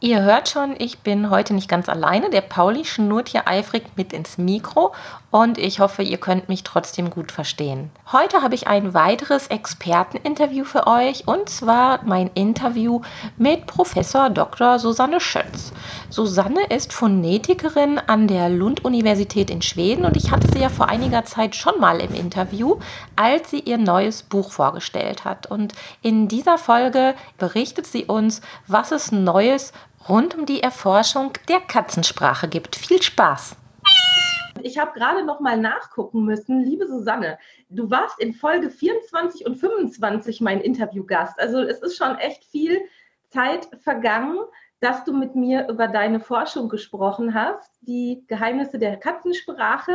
Ihr hört schon, ich bin heute nicht ganz alleine. Der Pauli schnurrt hier eifrig mit ins Mikro und ich hoffe, ihr könnt mich trotzdem gut verstehen. Heute habe ich ein weiteres Experteninterview für euch und zwar mein Interview mit Professor Dr. Susanne Schötz. Susanne ist Phonetikerin an der Lund-Universität in Schweden und ich hatte sie ja vor einiger Zeit schon mal im Interview, als sie ihr neues Buch vorgestellt hat. Und in dieser Folge berichtet sie uns, was es Neues rund um die Erforschung der Katzensprache gibt. Viel Spaß! Ich habe gerade noch mal nachgucken müssen, liebe Susanne, du warst in Folge 24 und 25 mein Interviewgast. Also es ist schon echt viel Zeit vergangen, dass du mit mir über deine Forschung gesprochen hast, die Geheimnisse der Katzensprache.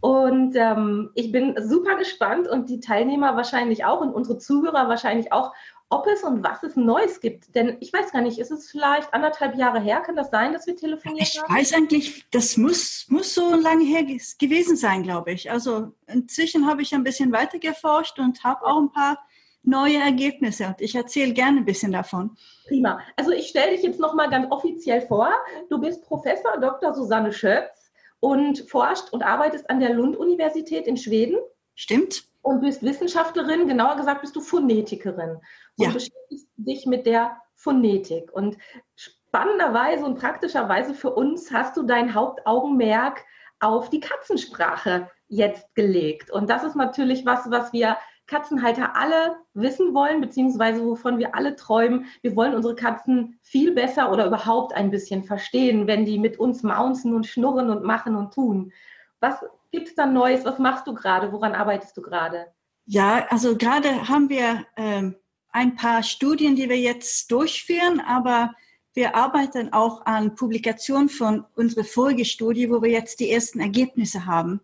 Und ähm, ich bin super gespannt und die Teilnehmer wahrscheinlich auch und unsere Zuhörer wahrscheinlich auch, ob es und was es Neues gibt. Denn ich weiß gar nicht, ist es vielleicht anderthalb Jahre her? Kann das sein, dass wir telefoniert ich haben? Ich weiß eigentlich, das muss, muss so lange her gewesen sein, glaube ich. Also inzwischen habe ich ein bisschen weiter geforscht und habe auch ein paar neue Ergebnisse und ich erzähle gerne ein bisschen davon. Prima. Also ich stelle dich jetzt nochmal ganz offiziell vor. Du bist Professor Dr. Susanne Schötz und forscht und arbeitest an der Lund-Universität in Schweden. Stimmt. Und bist Wissenschaftlerin, genauer gesagt bist du Phonetikerin und ja. beschäftigst dich mit der Phonetik. Und spannenderweise und praktischerweise für uns hast du dein Hauptaugenmerk auf die Katzensprache jetzt gelegt. Und das ist natürlich was, was wir Katzenhalter alle wissen wollen, beziehungsweise wovon wir alle träumen. Wir wollen unsere Katzen viel besser oder überhaupt ein bisschen verstehen, wenn die mit uns maunzen und schnurren und machen und tun. Was gibt es da Neues? Was machst du gerade? Woran arbeitest du gerade? Ja, also gerade haben wir ähm, ein paar Studien, die wir jetzt durchführen, aber wir arbeiten auch an Publikationen von unserer Folgestudie, wo wir jetzt die ersten Ergebnisse haben.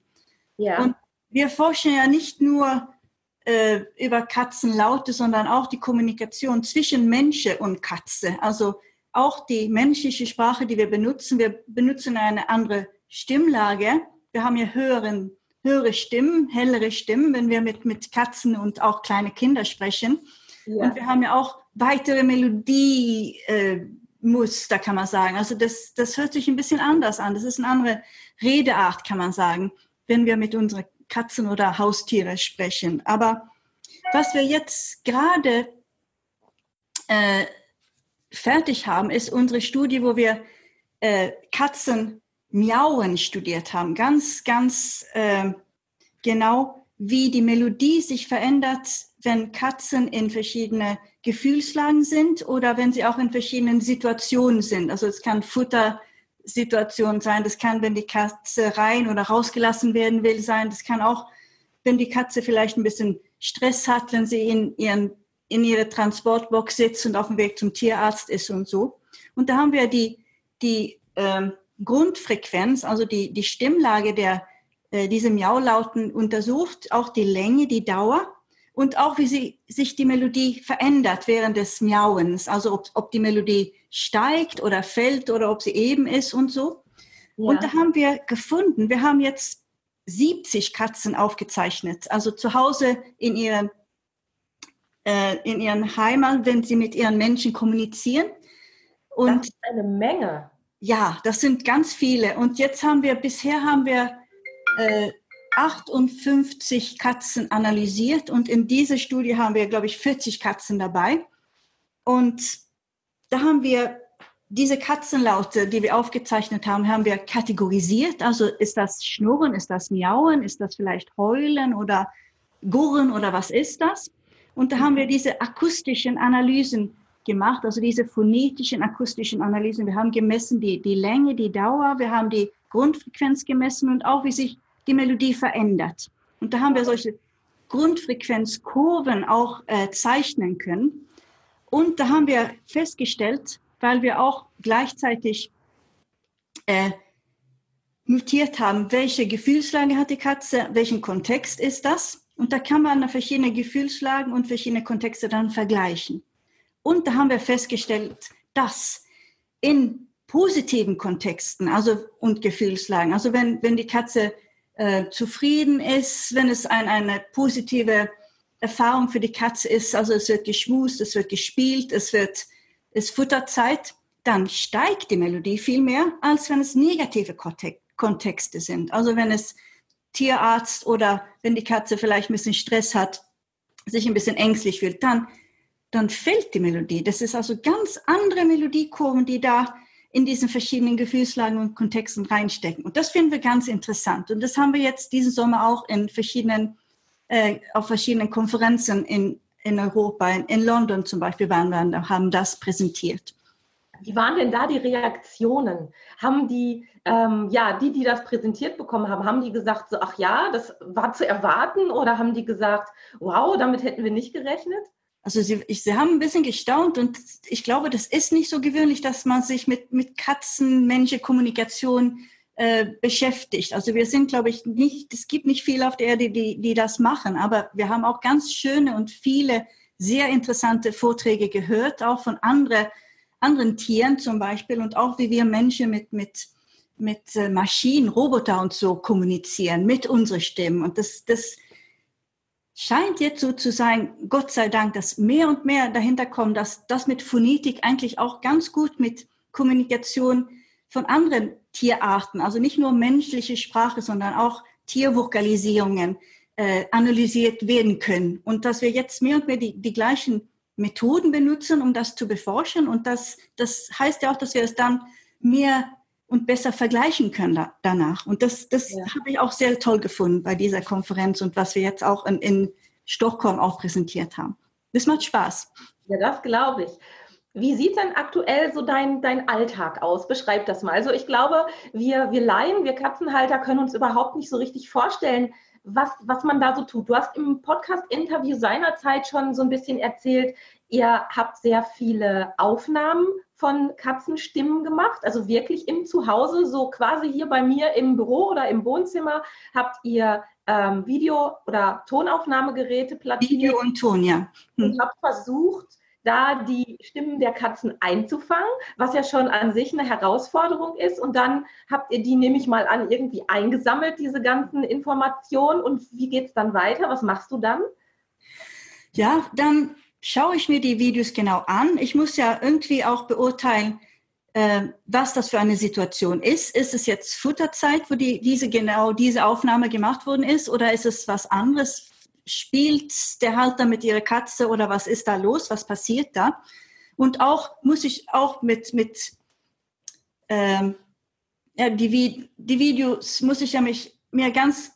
Ja. Und wir forschen ja nicht nur äh, über Katzenlaute, sondern auch die Kommunikation zwischen Mensch und Katze. Also auch die menschliche Sprache, die wir benutzen. Wir benutzen eine andere Stimmlage. Wir haben ja höheren, höhere Stimmen, hellere Stimmen, wenn wir mit, mit Katzen und auch kleine Kinder sprechen. Ja. Und wir haben ja auch weitere Melodiemuster, äh, kann man sagen. Also das, das hört sich ein bisschen anders an. Das ist eine andere Redeart, kann man sagen, wenn wir mit unseren Katzen oder Haustiere sprechen. Aber was wir jetzt gerade äh, fertig haben, ist unsere Studie, wo wir äh, Katzen miauen studiert haben. Ganz, ganz äh, genau, wie die Melodie sich verändert, wenn Katzen in verschiedene Gefühlslagen sind oder wenn sie auch in verschiedenen Situationen sind. Also es kann Futtersituation sein, das kann, wenn die Katze rein oder rausgelassen werden will, sein. Das kann auch, wenn die Katze vielleicht ein bisschen Stress hat, wenn sie in, ihren, in ihrer Transportbox sitzt und auf dem Weg zum Tierarzt ist und so. Und da haben wir die, die ähm, Grundfrequenz, also die, die Stimmlage der, äh, diese Miaulauten untersucht, auch die Länge, die Dauer und auch wie sie, sich die Melodie verändert während des Miauens. Also ob, ob die Melodie steigt oder fällt oder ob sie eben ist und so. Ja. Und da haben wir gefunden, wir haben jetzt 70 Katzen aufgezeichnet, also zu Hause in ihren, äh, in ihren Heimat, wenn sie mit ihren Menschen kommunizieren. Und das ist eine Menge. Ja, das sind ganz viele. Und jetzt haben wir, bisher haben wir äh, 58 Katzen analysiert und in dieser Studie haben wir, glaube ich, 40 Katzen dabei. Und da haben wir diese Katzenlaute, die wir aufgezeichnet haben, haben wir kategorisiert. Also ist das Schnurren, ist das Miauen, ist das vielleicht Heulen oder Gurren oder was ist das? Und da haben wir diese akustischen Analysen gemacht, also diese phonetischen akustischen Analysen. Wir haben gemessen die, die Länge, die Dauer, wir haben die Grundfrequenz gemessen und auch wie sich die Melodie verändert. Und da haben wir solche Grundfrequenzkurven auch äh, zeichnen können. Und da haben wir festgestellt, weil wir auch gleichzeitig äh, notiert haben, welche Gefühlslage hat die Katze, welchen Kontext ist das. Und da kann man verschiedene Gefühlslagen und verschiedene Kontexte dann vergleichen. Und da haben wir festgestellt, dass in positiven Kontexten, also und Gefühlslagen, also wenn, wenn die Katze äh, zufrieden ist, wenn es ein, eine positive Erfahrung für die Katze ist, also es wird geschmust, es wird gespielt, es wird, es Futterzeit, dann steigt die Melodie viel mehr, als wenn es negative Kontexte sind. Also wenn es Tierarzt oder wenn die Katze vielleicht ein bisschen Stress hat, sich ein bisschen ängstlich fühlt, dann, dann fällt die Melodie. Das ist also ganz andere Melodiekurven, die da in diesen verschiedenen Gefühlslagen und Kontexten reinstecken. Und das finden wir ganz interessant. Und das haben wir jetzt diesen Sommer auch in verschiedenen, äh, auf verschiedenen Konferenzen in, in Europa, in, in London zum Beispiel waren wir haben das präsentiert. Wie waren denn da die Reaktionen? Haben die, ähm, ja, die, die das präsentiert bekommen haben, haben die gesagt, so, ach ja, das war zu erwarten oder haben die gesagt, wow, damit hätten wir nicht gerechnet? Also sie, ich, sie haben ein bisschen gestaunt und ich glaube, das ist nicht so gewöhnlich, dass man sich mit, mit Katzen-Menschen-Kommunikation äh, beschäftigt. Also wir sind, glaube ich, nicht, es gibt nicht viele auf der Erde, die, die das machen, aber wir haben auch ganz schöne und viele sehr interessante Vorträge gehört, auch von andere, anderen Tieren zum Beispiel und auch wie wir Menschen mit, mit, mit äh, Maschinen, Roboter und so kommunizieren, mit unseren Stimmen. Und das, das, scheint jetzt so zu sein, Gott sei Dank, dass mehr und mehr dahinter kommt, dass das mit Phonetik eigentlich auch ganz gut mit Kommunikation von anderen Tierarten, also nicht nur menschliche Sprache, sondern auch Tiervokalisierungen äh, analysiert werden können. Und dass wir jetzt mehr und mehr die, die gleichen Methoden benutzen, um das zu beforschen. Und das, das heißt ja auch, dass wir es dann mehr und besser vergleichen können da, danach. Und das, das ja. habe ich auch sehr toll gefunden bei dieser Konferenz und was wir jetzt auch in, in Stockholm auch präsentiert haben. Das macht Spaß. Ja, das glaube ich. Wie sieht denn aktuell so dein, dein Alltag aus? Beschreib das mal. Also ich glaube, wir, wir Laien, wir Katzenhalter können uns überhaupt nicht so richtig vorstellen, was, was man da so tut. Du hast im Podcast-Interview seinerzeit schon so ein bisschen erzählt, ihr habt sehr viele Aufnahmen von Katzenstimmen gemacht, also wirklich im Zuhause, so quasi hier bei mir im Büro oder im Wohnzimmer habt ihr ähm, Video- oder Tonaufnahmegeräte platziert. Video und Ton, ja. Hm. Und habt versucht, da die Stimmen der Katzen einzufangen, was ja schon an sich eine Herausforderung ist. Und dann habt ihr die, nehme ich mal an, irgendwie eingesammelt, diese ganzen Informationen. Und wie geht es dann weiter? Was machst du dann? Ja, dann schaue ich mir die Videos genau an. Ich muss ja irgendwie auch beurteilen, äh, was das für eine Situation ist. Ist es jetzt Futterzeit, wo die, diese genau diese Aufnahme gemacht worden ist, oder ist es was anderes? Spielt der Halter mit ihrer Katze oder was ist da los? Was passiert da? Und auch muss ich auch mit mit ähm, ja, die, die Videos muss ich ja mich mir ganz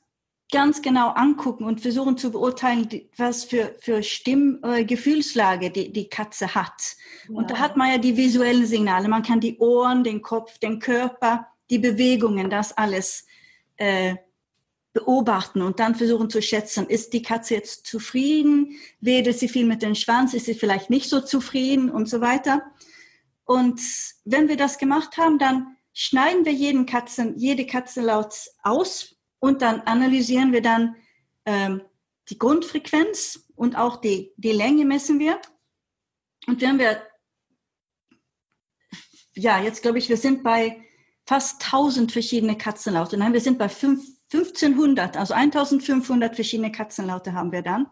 ganz genau angucken und versuchen zu beurteilen, was für, für Stimm, äh, Gefühlslage die, die Katze hat. Ja. Und da hat man ja die visuellen Signale. Man kann die Ohren, den Kopf, den Körper, die Bewegungen, das alles äh, beobachten und dann versuchen zu schätzen, ist die Katze jetzt zufrieden? Wedelt sie viel mit dem Schwanz? Ist sie vielleicht nicht so zufrieden und so weiter? Und wenn wir das gemacht haben, dann schneiden wir jeden Katzen, jede Katze laut aus und dann analysieren wir dann ähm, die Grundfrequenz und auch die, die Länge messen wir. Und wenn wir, ja, jetzt glaube ich, wir sind bei fast 1000 verschiedene Katzenlaute. Nein, wir sind bei 5, 1500, also 1500 verschiedene Katzenlaute haben wir dann.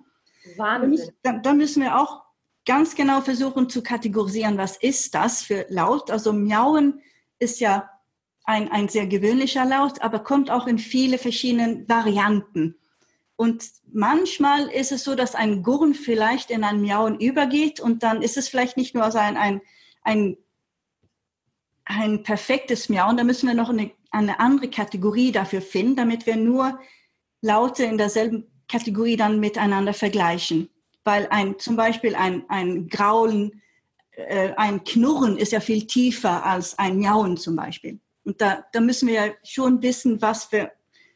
Wahnsinn. Dann, dann müssen wir auch ganz genau versuchen zu kategorisieren, was ist das für Laut. Also Miauen ist ja ein, ein sehr gewöhnlicher Laut, aber kommt auch in viele verschiedene Varianten. Und manchmal ist es so, dass ein Gurren vielleicht in ein Miauen übergeht und dann ist es vielleicht nicht nur ein, ein, ein, ein perfektes Miauen, da müssen wir noch eine, eine andere Kategorie dafür finden, damit wir nur Laute in derselben Kategorie dann miteinander vergleichen. Weil ein, zum Beispiel ein, ein Graulen, äh, ein Knurren ist ja viel tiefer als ein Miauen zum Beispiel. Und da, da müssen wir ja schon wissen, was, für,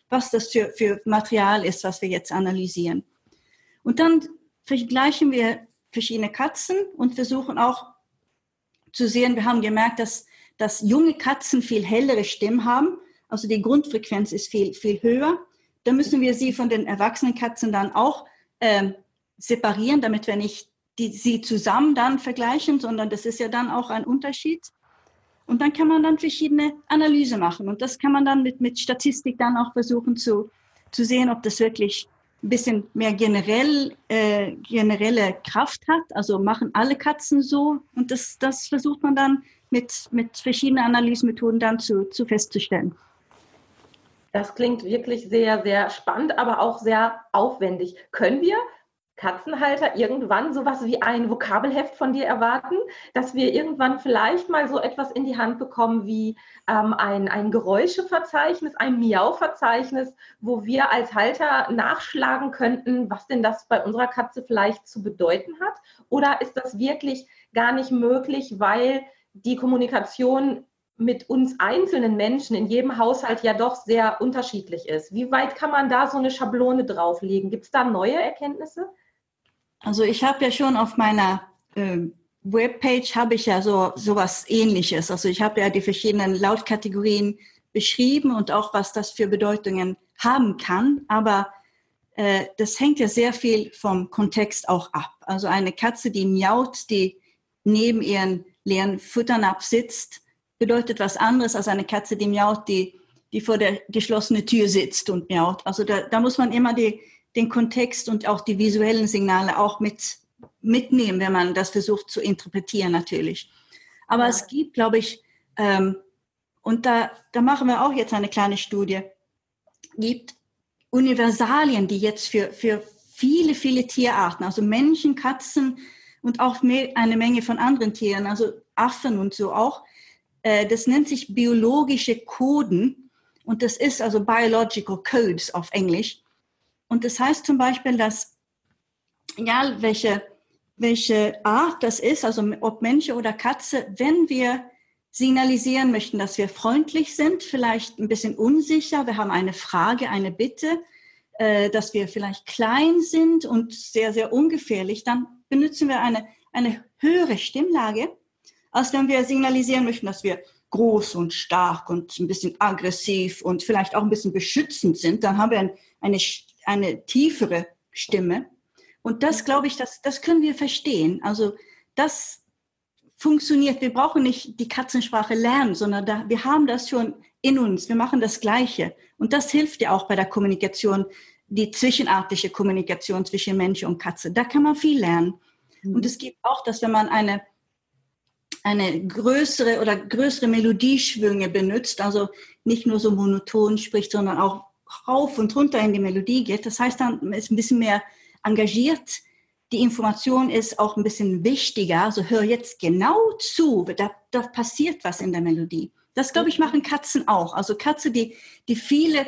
was das für, für Material ist, was wir jetzt analysieren. Und dann vergleichen wir verschiedene Katzen und versuchen auch zu sehen, wir haben gemerkt, dass dass junge Katzen viel hellere Stimmen haben. Also die Grundfrequenz ist viel, viel höher. Da müssen wir sie von den erwachsenen Katzen dann auch äh, separieren, damit wir nicht die, sie zusammen dann vergleichen, sondern das ist ja dann auch ein Unterschied. Und dann kann man dann verschiedene Analyse machen. Und das kann man dann mit, mit Statistik dann auch versuchen zu, zu sehen, ob das wirklich ein bisschen mehr generell, äh, generelle Kraft hat. Also machen alle Katzen so. Und das, das versucht man dann mit, mit verschiedenen Analysemethoden dann zu, zu festzustellen. Das klingt wirklich sehr, sehr spannend, aber auch sehr aufwendig. Können wir Katzenhalter irgendwann sowas wie ein Vokabelheft von dir erwarten, dass wir irgendwann vielleicht mal so etwas in die Hand bekommen wie ähm, ein, ein Geräuscheverzeichnis, ein Miau-Verzeichnis, wo wir als Halter nachschlagen könnten, was denn das bei unserer Katze vielleicht zu bedeuten hat? Oder ist das wirklich gar nicht möglich, weil die Kommunikation mit uns einzelnen Menschen in jedem Haushalt ja doch sehr unterschiedlich ist. Wie weit kann man da so eine Schablone drauflegen? Gibt es da neue Erkenntnisse? Also ich habe ja schon auf meiner äh, Webpage habe ich ja so sowas Ähnliches. Also ich habe ja die verschiedenen Lautkategorien beschrieben und auch was das für Bedeutungen haben kann. Aber äh, das hängt ja sehr viel vom Kontext auch ab. Also eine Katze, die miaut, die neben ihren leeren Futternapf sitzt, bedeutet was anderes als eine Katze, die miaut, die, die vor der geschlossenen Tür sitzt und miaut. Also da, da muss man immer die, den Kontext und auch die visuellen Signale auch mit, mitnehmen, wenn man das versucht zu interpretieren natürlich. Aber ja. es gibt, glaube ich, ähm, und da, da machen wir auch jetzt eine kleine Studie, gibt Universalien, die jetzt für, für viele, viele Tierarten, also Menschen, Katzen und auch eine Menge von anderen Tieren, also Affen und so auch, äh, das nennt sich biologische Coden und das ist also Biological Codes auf Englisch. Und das heißt zum Beispiel, dass egal welche, welche Art das ist, also ob Mensch oder Katze, wenn wir signalisieren möchten, dass wir freundlich sind, vielleicht ein bisschen unsicher, wir haben eine Frage, eine Bitte, äh, dass wir vielleicht klein sind und sehr, sehr ungefährlich, dann benutzen wir eine, eine höhere Stimmlage, als wenn wir signalisieren möchten, dass wir groß und stark und ein bisschen aggressiv und vielleicht auch ein bisschen beschützend sind. Dann haben wir ein, eine eine tiefere Stimme. Und das, glaube ich, das, das können wir verstehen. Also das funktioniert. Wir brauchen nicht die Katzensprache lernen, sondern da, wir haben das schon in uns. Wir machen das Gleiche. Und das hilft ja auch bei der Kommunikation, die zwischenartige Kommunikation zwischen Mensch und Katze. Da kann man viel lernen. Mhm. Und es gibt auch, dass wenn man eine, eine größere oder größere Melodieschwünge benutzt, also nicht nur so monoton spricht, sondern auch rauf und runter in die Melodie geht. Das heißt, dann ist ein bisschen mehr engagiert. Die Information ist auch ein bisschen wichtiger. Also hör jetzt genau zu. Da, da passiert was in der Melodie. Das, glaube ich, machen Katzen auch. Also Katzen, die, die viele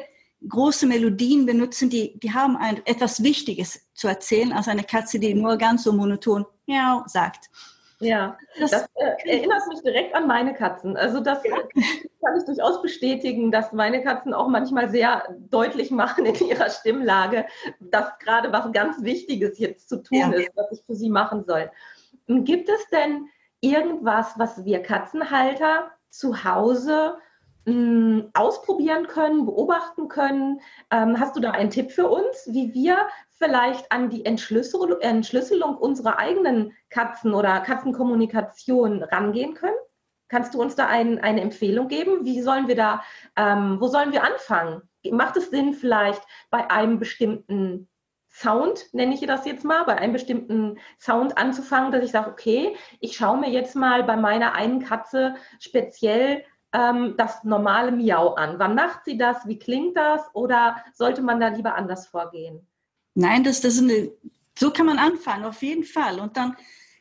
große Melodien benutzen, die, die haben ein, etwas Wichtiges zu erzählen, als eine Katze, die nur ganz so monoton Miau sagt. Ja, das, das äh, erinnert mich direkt an meine Katzen. Also das ja. kann ich durchaus bestätigen, dass meine Katzen auch manchmal sehr deutlich machen in ihrer Stimmlage, dass gerade was ganz Wichtiges jetzt zu tun ja. ist, was ich für sie machen soll. Gibt es denn irgendwas, was wir Katzenhalter zu Hause mh, ausprobieren können, beobachten können? Ähm, hast du da einen Tipp für uns, wie wir vielleicht an die Entschlüsselung, Entschlüsselung unserer eigenen Katzen oder Katzenkommunikation rangehen können? Kannst du uns da ein, eine Empfehlung geben? Wie sollen wir da, ähm, wo sollen wir anfangen? Macht es Sinn, vielleicht bei einem bestimmten Sound, nenne ich das jetzt mal, bei einem bestimmten Sound anzufangen, dass ich sage, okay, ich schaue mir jetzt mal bei meiner einen Katze speziell ähm, das normale Miau an. Wann macht sie das? Wie klingt das? Oder sollte man da lieber anders vorgehen? Nein, das, das ist eine, so kann man anfangen, auf jeden Fall. Und dann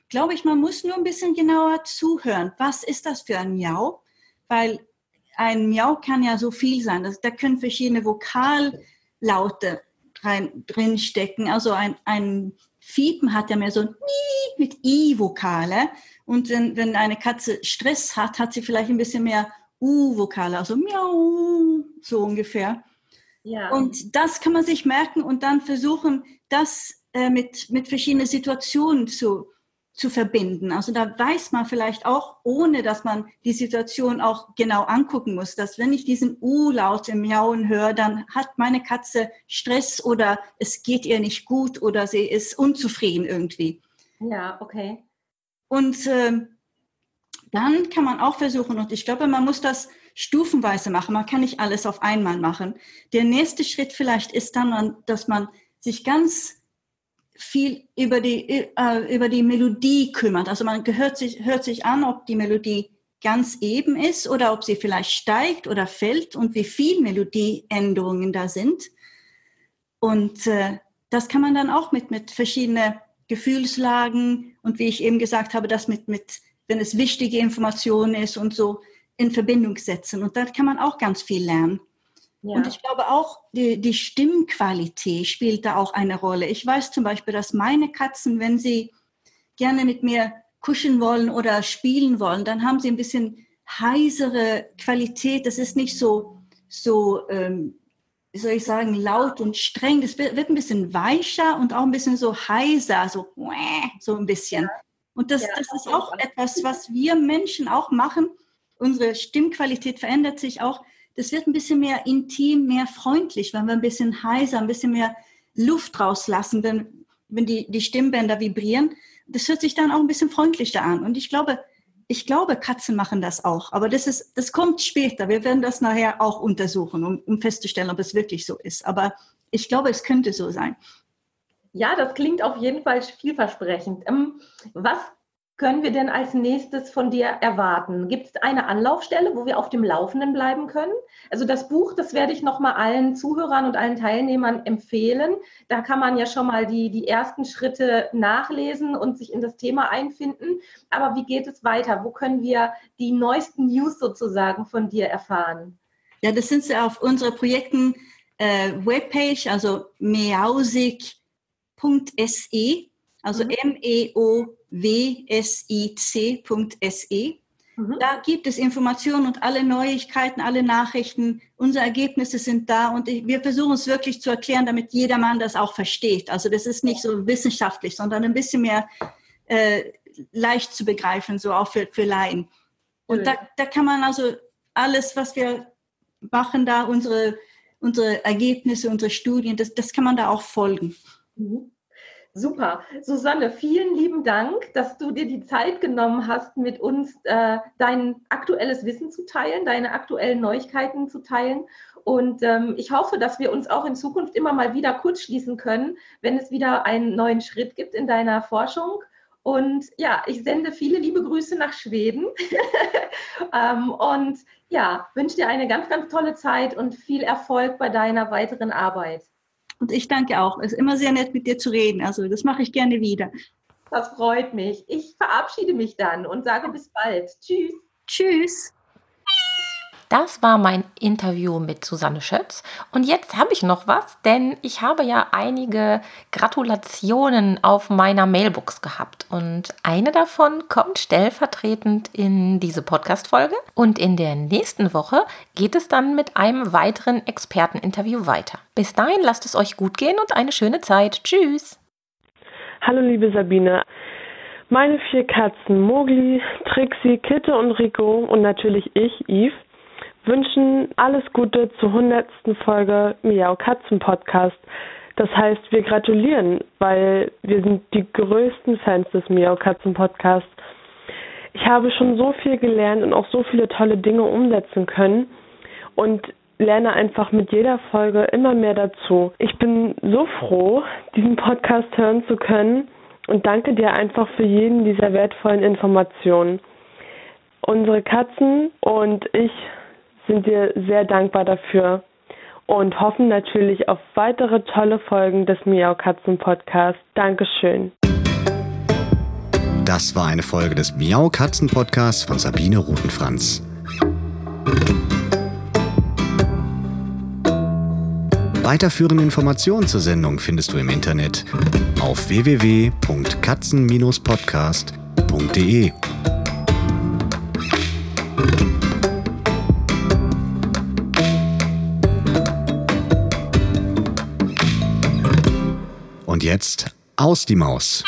glaube ich, man muss nur ein bisschen genauer zuhören. Was ist das für ein Miau? Weil ein Miau kann ja so viel sein. Das, da können verschiedene Vokallaute rein, drin stecken. Also ein, ein Fiepen hat ja mehr so ein mit I-Vokale. Und wenn, wenn eine Katze Stress hat, hat sie vielleicht ein bisschen mehr U-Vokale, also Miau, so ungefähr. Ja. Und das kann man sich merken und dann versuchen, das äh, mit, mit verschiedenen Situationen zu, zu verbinden. Also da weiß man vielleicht auch, ohne dass man die Situation auch genau angucken muss, dass wenn ich diesen U-Laut im Miauen höre, dann hat meine Katze Stress oder es geht ihr nicht gut oder sie ist unzufrieden irgendwie. Ja, okay. Und äh, dann kann man auch versuchen, und ich glaube, man muss das stufenweise machen. Man kann nicht alles auf einmal machen. Der nächste Schritt vielleicht ist dann, dass man sich ganz viel über die, äh, über die Melodie kümmert. Also man gehört sich, hört sich an, ob die Melodie ganz eben ist oder ob sie vielleicht steigt oder fällt und wie viel Melodieänderungen da sind. Und äh, das kann man dann auch mit, mit verschiedenen Gefühlslagen und wie ich eben gesagt habe, das mit, mit, wenn es wichtige Informationen ist und so in Verbindung setzen. Und da kann man auch ganz viel lernen. Ja. Und ich glaube auch, die, die Stimmqualität spielt da auch eine Rolle. Ich weiß zum Beispiel, dass meine Katzen, wenn sie gerne mit mir kuscheln wollen oder spielen wollen, dann haben sie ein bisschen heisere Qualität. Das ist nicht so, so ähm, wie soll ich sagen, laut und streng. Das wird, wird, ein bisschen weicher und auch ein bisschen so heiser, so, so ein bisschen. Und das, ja, das ist auch etwas, was wir Menschen auch machen. Unsere Stimmqualität verändert sich auch das wird ein bisschen mehr intim, mehr freundlich, wenn wir ein bisschen heiser, ein bisschen mehr Luft rauslassen, wenn, wenn die, die Stimmbänder vibrieren. Das hört sich dann auch ein bisschen freundlicher an. Und ich glaube, ich glaube, Katzen machen das auch. Aber das ist, das kommt später. Wir werden das nachher auch untersuchen, um, um festzustellen, ob es wirklich so ist. Aber ich glaube, es könnte so sein. Ja, das klingt auf jeden Fall vielversprechend. Ähm, was können wir denn als nächstes von dir erwarten? Gibt es eine Anlaufstelle, wo wir auf dem Laufenden bleiben können? Also das Buch, das werde ich nochmal allen Zuhörern und allen Teilnehmern empfehlen. Da kann man ja schon mal die, die ersten Schritte nachlesen und sich in das Thema einfinden. Aber wie geht es weiter? Wo können wir die neuesten News sozusagen von dir erfahren? Ja, das sind sie auf unserer Projekten äh, Webpage, also meausig.se, also mhm. M-E-O wsic.se. Mhm. Da gibt es Informationen und alle Neuigkeiten, alle Nachrichten. Unsere Ergebnisse sind da und wir versuchen es wirklich zu erklären, damit jedermann das auch versteht. Also das ist nicht so wissenschaftlich, sondern ein bisschen mehr äh, leicht zu begreifen, so auch für, für Laien. Und mhm. da, da kann man also alles, was wir machen, da unsere, unsere Ergebnisse, unsere Studien, das, das kann man da auch folgen. Mhm. Super. Susanne, vielen lieben Dank, dass du dir die Zeit genommen hast, mit uns äh, dein aktuelles Wissen zu teilen, deine aktuellen Neuigkeiten zu teilen. Und ähm, ich hoffe, dass wir uns auch in Zukunft immer mal wieder kurz schließen können, wenn es wieder einen neuen Schritt gibt in deiner Forschung. Und ja, ich sende viele liebe Grüße nach Schweden. ähm, und ja, wünsche dir eine ganz, ganz tolle Zeit und viel Erfolg bei deiner weiteren Arbeit. Und ich danke auch. Es ist immer sehr nett, mit dir zu reden. Also das mache ich gerne wieder. Das freut mich. Ich verabschiede mich dann und sage bis bald. Tschüss. Tschüss. Das war mein Interview mit Susanne Schötz. Und jetzt habe ich noch was, denn ich habe ja einige Gratulationen auf meiner Mailbox gehabt. Und eine davon kommt stellvertretend in diese Podcast-Folge. Und in der nächsten Woche geht es dann mit einem weiteren Experteninterview weiter. Bis dahin lasst es euch gut gehen und eine schöne Zeit. Tschüss. Hallo, liebe Sabine. Meine vier Katzen, Mogli, Trixie, Kitte und Rico und natürlich ich, Yves, wünschen alles Gute zur hundertsten Folge Miau Katzen Podcast. Das heißt, wir gratulieren, weil wir sind die größten Fans des Miau Katzen Podcasts. Ich habe schon so viel gelernt und auch so viele tolle Dinge umsetzen können und lerne einfach mit jeder Folge immer mehr dazu. Ich bin so froh, diesen Podcast hören zu können und danke dir einfach für jeden dieser wertvollen Informationen. Unsere Katzen und ich sind wir sehr dankbar dafür und hoffen natürlich auf weitere tolle Folgen des Miau Katzen Podcasts. Dankeschön. Das war eine Folge des Miau Katzen Podcasts von Sabine Rutenfranz. Weiterführende Informationen zur Sendung findest du im Internet auf www.katzen-podcast.de. jetzt aus die Maus.